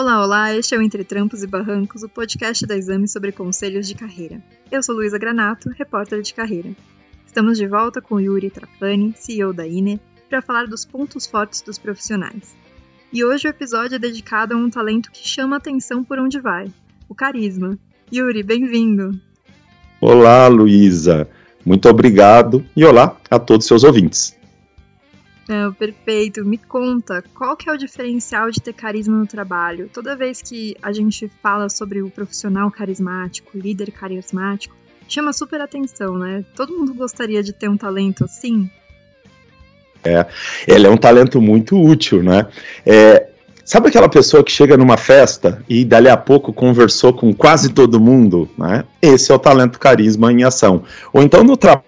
Olá, olá, este é o Entre Trampos e Barrancos, o podcast da Exame sobre conselhos de carreira. Eu sou Luísa Granato, repórter de carreira. Estamos de volta com Yuri Trapani, CEO da INE, para falar dos pontos fortes dos profissionais. E hoje o episódio é dedicado a um talento que chama atenção por onde vai, o carisma. Yuri, bem-vindo! Olá, Luísa! Muito obrigado e olá a todos seus ouvintes. Não, perfeito. Me conta, qual que é o diferencial de ter carisma no trabalho? Toda vez que a gente fala sobre o profissional carismático, líder carismático, chama super atenção, né? Todo mundo gostaria de ter um talento assim. É, ele é um talento muito útil, né? É, sabe aquela pessoa que chega numa festa e dali a pouco conversou com quase todo mundo, né? Esse é o talento carisma em ação. Ou então no trabalho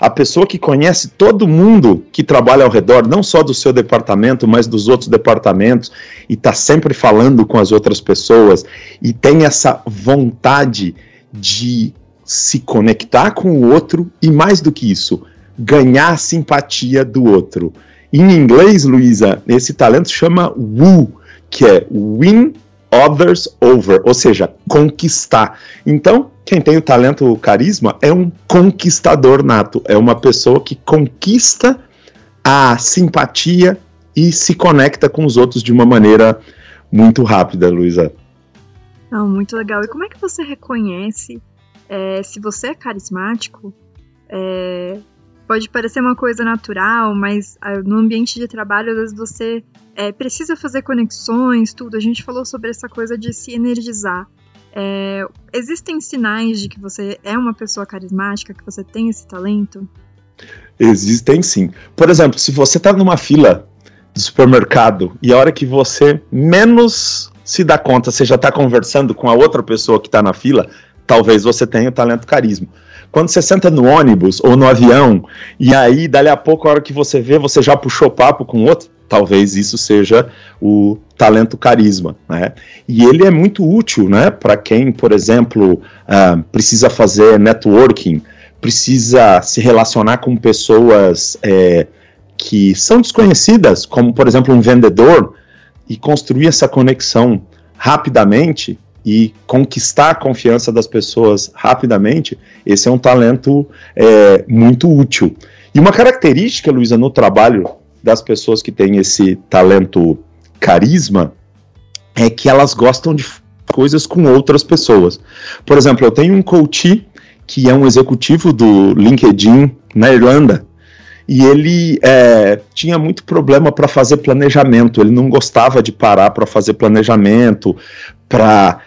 a pessoa que conhece todo mundo que trabalha ao redor, não só do seu departamento, mas dos outros departamentos, e está sempre falando com as outras pessoas, e tem essa vontade de se conectar com o outro, e mais do que isso, ganhar a simpatia do outro. Em inglês, Luísa, esse talento chama woo, que é win others over, ou seja, conquistar. Então, quem tem o talento, o carisma, é um conquistador nato, é uma pessoa que conquista a simpatia e se conecta com os outros de uma maneira muito rápida, Luísa. Não, muito legal. E como é que você reconhece é, se você é carismático? É, pode parecer uma coisa natural, mas ah, no ambiente de trabalho, às vezes você é, precisa fazer conexões, tudo. A gente falou sobre essa coisa de se energizar. É, existem sinais de que você é uma pessoa carismática, que você tem esse talento? Existem sim. Por exemplo, se você está numa fila de supermercado e a hora que você menos se dá conta, você já está conversando com a outra pessoa que está na fila, talvez você tenha o talento carisma. Quando você senta no ônibus ou no avião e aí, dali a pouco, a hora que você vê, você já puxou papo com outro, talvez isso seja o talento carisma, né? E ele é muito útil, né, para quem, por exemplo, uh, precisa fazer networking, precisa se relacionar com pessoas é, que são desconhecidas, como por exemplo um vendedor, e construir essa conexão rapidamente e conquistar a confiança das pessoas rapidamente, esse é um talento é, muito útil. E uma característica, Luísa, no trabalho das pessoas que têm esse talento carisma é que elas gostam de coisas com outras pessoas. Por exemplo, eu tenho um coach que é um executivo do LinkedIn na Irlanda e ele é, tinha muito problema para fazer planejamento. Ele não gostava de parar para fazer planejamento, para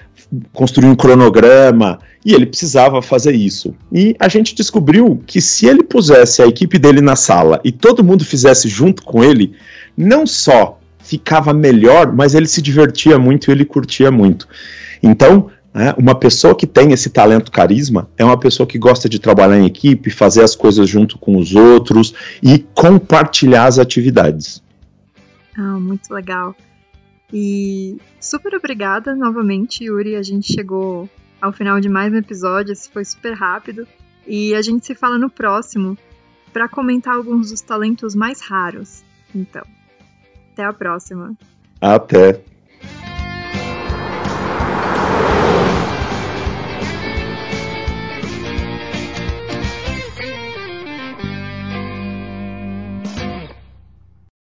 construir um cronograma e ele precisava fazer isso. E a gente descobriu que se ele pusesse a equipe dele na sala e todo mundo fizesse junto com ele, não só ficava melhor, mas ele se divertia muito e ele curtia muito. Então, né, uma pessoa que tem esse talento carisma é uma pessoa que gosta de trabalhar em equipe, fazer as coisas junto com os outros e compartilhar as atividades. Ah, muito legal. E super obrigada novamente, Yuri. A gente chegou ao final de mais um episódio, esse foi super rápido. E a gente se fala no próximo para comentar alguns dos talentos mais raros. Então, até a próxima. Até.